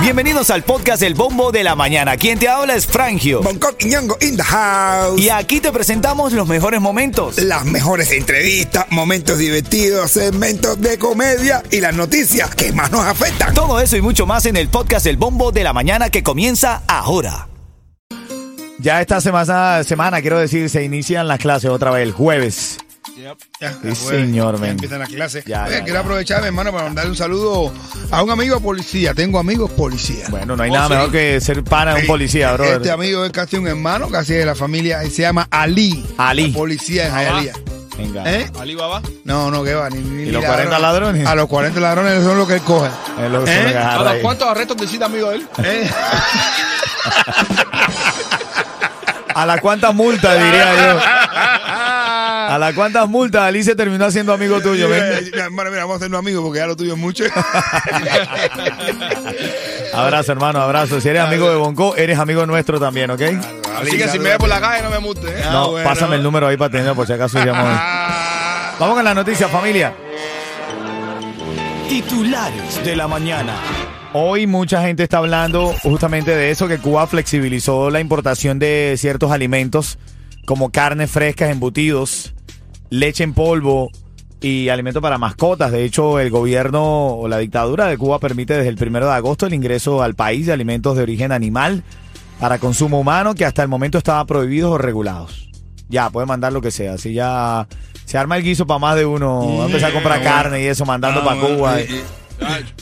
Bienvenidos al podcast El Bombo de la Mañana. Quien te habla es Frangio. Bangkok y Ñongo in the house. Y aquí te presentamos los mejores momentos. Las mejores entrevistas, momentos divertidos, segmentos de comedia y las noticias que más nos afectan. Todo eso y mucho más en el podcast El Bombo de la Mañana que comienza ahora. Ya esta semana, semana, quiero decir, se inician las clases otra vez el jueves. Ya, Sí, pues, señor, ya. Ya, Oye, ya, quiero aprovechar, mi hermano, para mandarle un saludo a un amigo policía. Tengo amigos policías. Bueno, no hay Oh, nada sí. mejor que ser pana de un policía, brother. Este amigo es casi un hermano, casi de la familia. y Se llama Ali. Ali. Policía en Jayalía. Venga. ¿Eh? Alibaba. No, no, que va. Ni, ni ¿Y los ladrón. 40 ladrones? A los 40 ladrones son los que él coge. Es lo que ¿Eh? ¿cuántos arrestos necesita amigo de él? ¿Eh? ¿A las cuántas multas, diría yo? ¿A las cuántas multas Alice terminó siendo amigo tuyo? ven? Mira, hermano, mira, vamos a hacernos amigos porque ya lo tuyo es mucho. Abrazo, hermano, abrazo. Si eres amigo de Bonco, eres amigo nuestro también, ¿ok? Así que si me ve por la calle no me mute, ¿eh? No, Ah, bueno. pásame el número ahí para tener, por si acaso llamo. Vamos con la noticia, familia. Titulares de la mañana. Hoy mucha gente está hablando justamente de eso, que Cuba flexibilizó la importación de ciertos alimentos como carnes frescas, embutidos, leche en polvo y alimentos para mascotas. De hecho, el gobierno o la dictadura de Cuba permite desde el primero de agosto el ingreso al país de alimentos de origen animal para consumo humano que hasta el momento estaba prohibidos o regulados. Ya, puede mandar lo que sea. Si ya se arma el guiso para más de uno, va a empezar a comprar carne y eso, mandando para Cuba. y-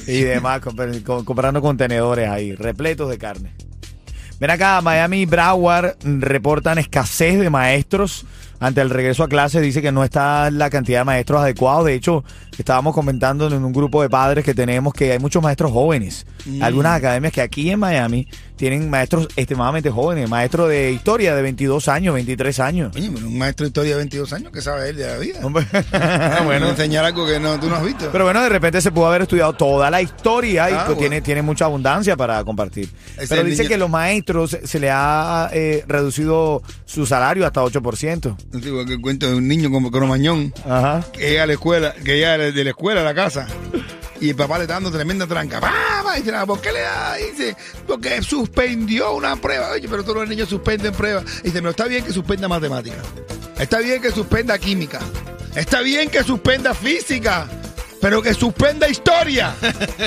y- demás, comp- co- comprando contenedores ahí, repletos de carne. Ven acá, Miami y Broward reportan escasez de maestros ante el regreso a clases. Dice que no está la cantidad de maestros adecuados. De hecho, estábamos comentando en un grupo de padres que tenemos que hay muchos maestros jóvenes. Algunas academias que aquí en Miami tienen maestros extremadamente jóvenes. Maestro de historia de 22 años, 23 años. Oye, pero un maestro de historia de 22 años, ¿qué sabe él de la vida? Hombre, bueno, enseñar algo que no, tú no has visto. Pero bueno, de repente se pudo haber estudiado toda la historia y Ah, pues, bueno. tiene, tiene mucha abundancia para compartir. Pero dice niño- que los maestros se le ha eh, reducido su salario hasta 8%. Que el cuento de un niño como cromañón Ajá. que llega a la escuela, que llega de la escuela a la casa y el papá le está dando tremenda tranca. ¡Papá! Y dice, "Ah, ¿por qué le da? Y dice, porque suspendió una prueba. Oye, pero todos los niños suspenden pruebas. Y dice, pero está bien que suspenda matemática. Está bien que suspenda química. Está bien que suspenda física. Pero que suspenda historia.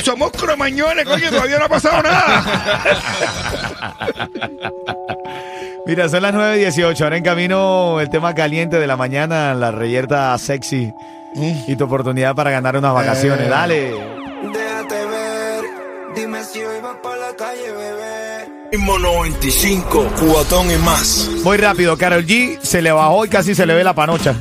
Somos cromañones, coño, todavía no ha pasado nada. Mira, son las 9.18. Ahora en camino el tema caliente de la mañana, la reyerta sexy y tu oportunidad para ganar unas vacaciones. Eh. Dale. Déjate ver, dime si hoy vas para la calle, bebé. Ritmo 95, cubatón y más. Voy rápido. Carol G se le bajó y casi se le ve la panocha.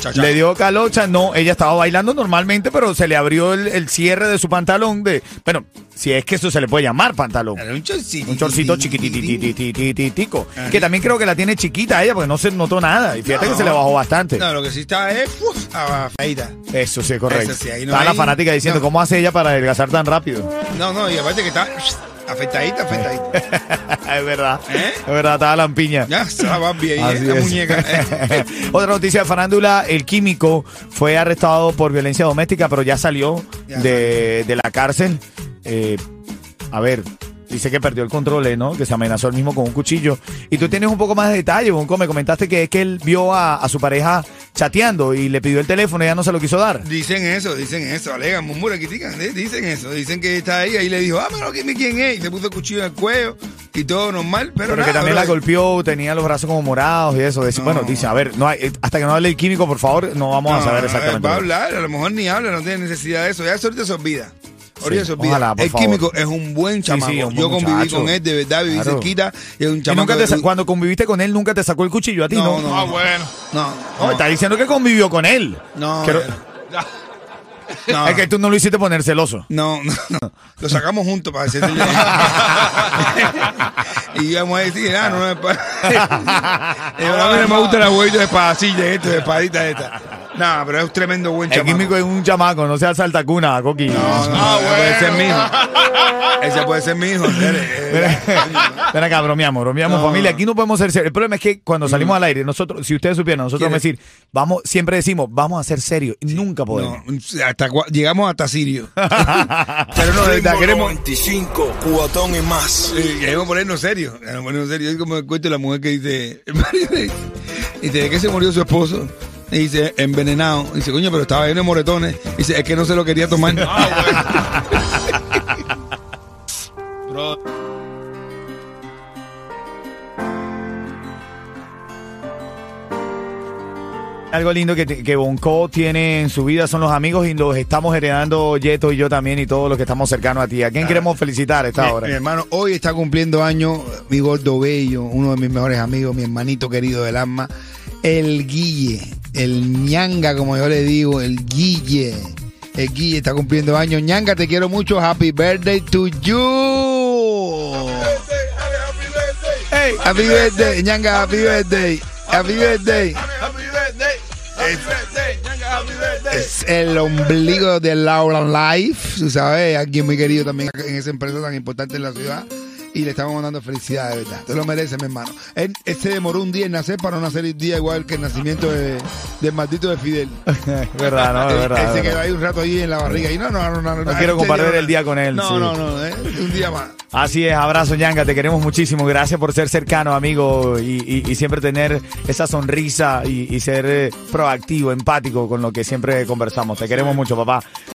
Cha. Le dio calocha, no, ella estaba bailando normalmente, pero se le abrió el, el cierre de su pantalón de, bueno, si es que eso se le puede llamar pantalón. Era un chorcito. Un chorcito chiquitititititico. Que también creo que la tiene chiquita ella, porque no se notó nada. Y fíjate que se le bajó bastante. No, lo que sí está es uf, afeíta. Eso sí es correcto. Eso sí, ahí no Estaba la fanática diciendo, no. ¿cómo hace ella para adelgazar tan rápido? No, no, y aparte que está afeitadita, afeitadita. es verdad. ¿Eh? Es verdad, estaba lampiña. Ya, va bien, Así la es. muñeca. eh. Otra noticia de farándula, el químico fue arrestado por violencia doméstica, pero ya salió Ya de, de la cárcel. Eh, a ver, dice que perdió el control, ¿eh, ¿no? Que se amenazó él mismo con un cuchillo. Y tú tienes un poco más de detalle, Bonco. Me comentaste que es que él vio a, a su pareja chateando y le pidió el teléfono y ella no se lo quiso dar. Dicen eso, dicen eso, alegan, murmuran, critican, eh, dicen eso, dicen que está ahí, ahí le dijo, ah, pero quién es, y se puso el cuchillo en el cuello y todo normal, pero, Pero nada, que también la golpeó, tenía los brazos como morados y eso. No. Bueno, dice, a ver, no hay- eh, hasta que no hable el químico, por favor, no vamos a saber exactamente. Va a hablar, a lo mejor ni habla, no tiene necesidad de eso, ya eso ahorita se olvida. Ahorita Sí, se olvida. ojalá, por el favor. químico es un buen chamaco. sí, un buen Yo conviví muchacho. con él, de verdad, viví Claro. cerquita, y es un Y chamaco. nunca te sa- de- cuando conviviste con él, nunca te sacó el cuchillo a ti, ¿no? No, no. Ah, bueno. No, No, no, está diciendo que convivió con él. no, Quiero- no. Es que tú no lo hiciste poner celoso. No, no, no. Lo sacamos juntos para decirle. y íbamos a decir, ah, no, no es para. Y ahora a mí no me gusta la huevita de espadacilla, esto, de espadita esta. No, pero es un tremendo buen El chamaco. químico es un chamaco, no sea saltacuna, Coqui. No, no, Ah, ese puede ser mi hijo. Ese puede ser mi hijo. Ven acá, bromeamos, bromeamos, No. familia. Aquí no podemos ser serios. El problema es que cuando salimos al aire, nosotros, si ustedes supieran, nosotros vamos a decir, vamos, siempre decimos, vamos a ser serios. Y nunca podemos. No, hasta, llegamos hasta Sirio. Pero no, de queremos, 95, cubatón y más. Sí, queremos ponernos serios. Queremos ponernos serios. Es como el cuento de la mujer que dice, dice, dice, ¿de qué se murió su esposo? Y dice, envenenado. Y dice, coño, pero estaba lleno de moretones. Y dice, es que no se lo quería tomar. Bro, Algo lindo que, que Bonco tiene en su vida son los amigos y los estamos heredando Yeto y yo también y todos los que estamos cercanos a ti. ¿A quién queremos felicitar a esta Mi, mi hora? hermano, hoy está cumpliendo años mi gordo bello, uno de mis mejores amigos, mi hermanito querido del alma, el Guille, el ñanga, como yo le digo, el Guille. El Guille está cumpliendo años. ñanga, te quiero mucho. Happy birthday to you. Happy birthday, ñanga, happy birthday. Happy birthday. Happy birthday. Happy birthday. Ñanga, happy birthday. Es el ombligo de Laura Life, tú sabes, alguien muy querido también en esa empresa tan importante en la ciudad. Y le estamos mandando felicidades, de verdad. Te lo mereces, mi hermano. Él, él se demoró un día en nacer para no nacer el día igual que el nacimiento de, del maldito de Fidel. verdad, no, es verdad. él se quedó ahí un rato ahí en la barriga. Y no, no, no, no. No, quiero este compartir no- el día con él, No, sí. no, no. eh, un día más. Así es, abrazo Yanga, te queremos muchísimo. Gracias por ser cercano, amigo, y, y- y siempre tener esa sonrisa y, y ser eh, proactivo, empático con lo que siempre conversamos. Te queremos mucho, papá.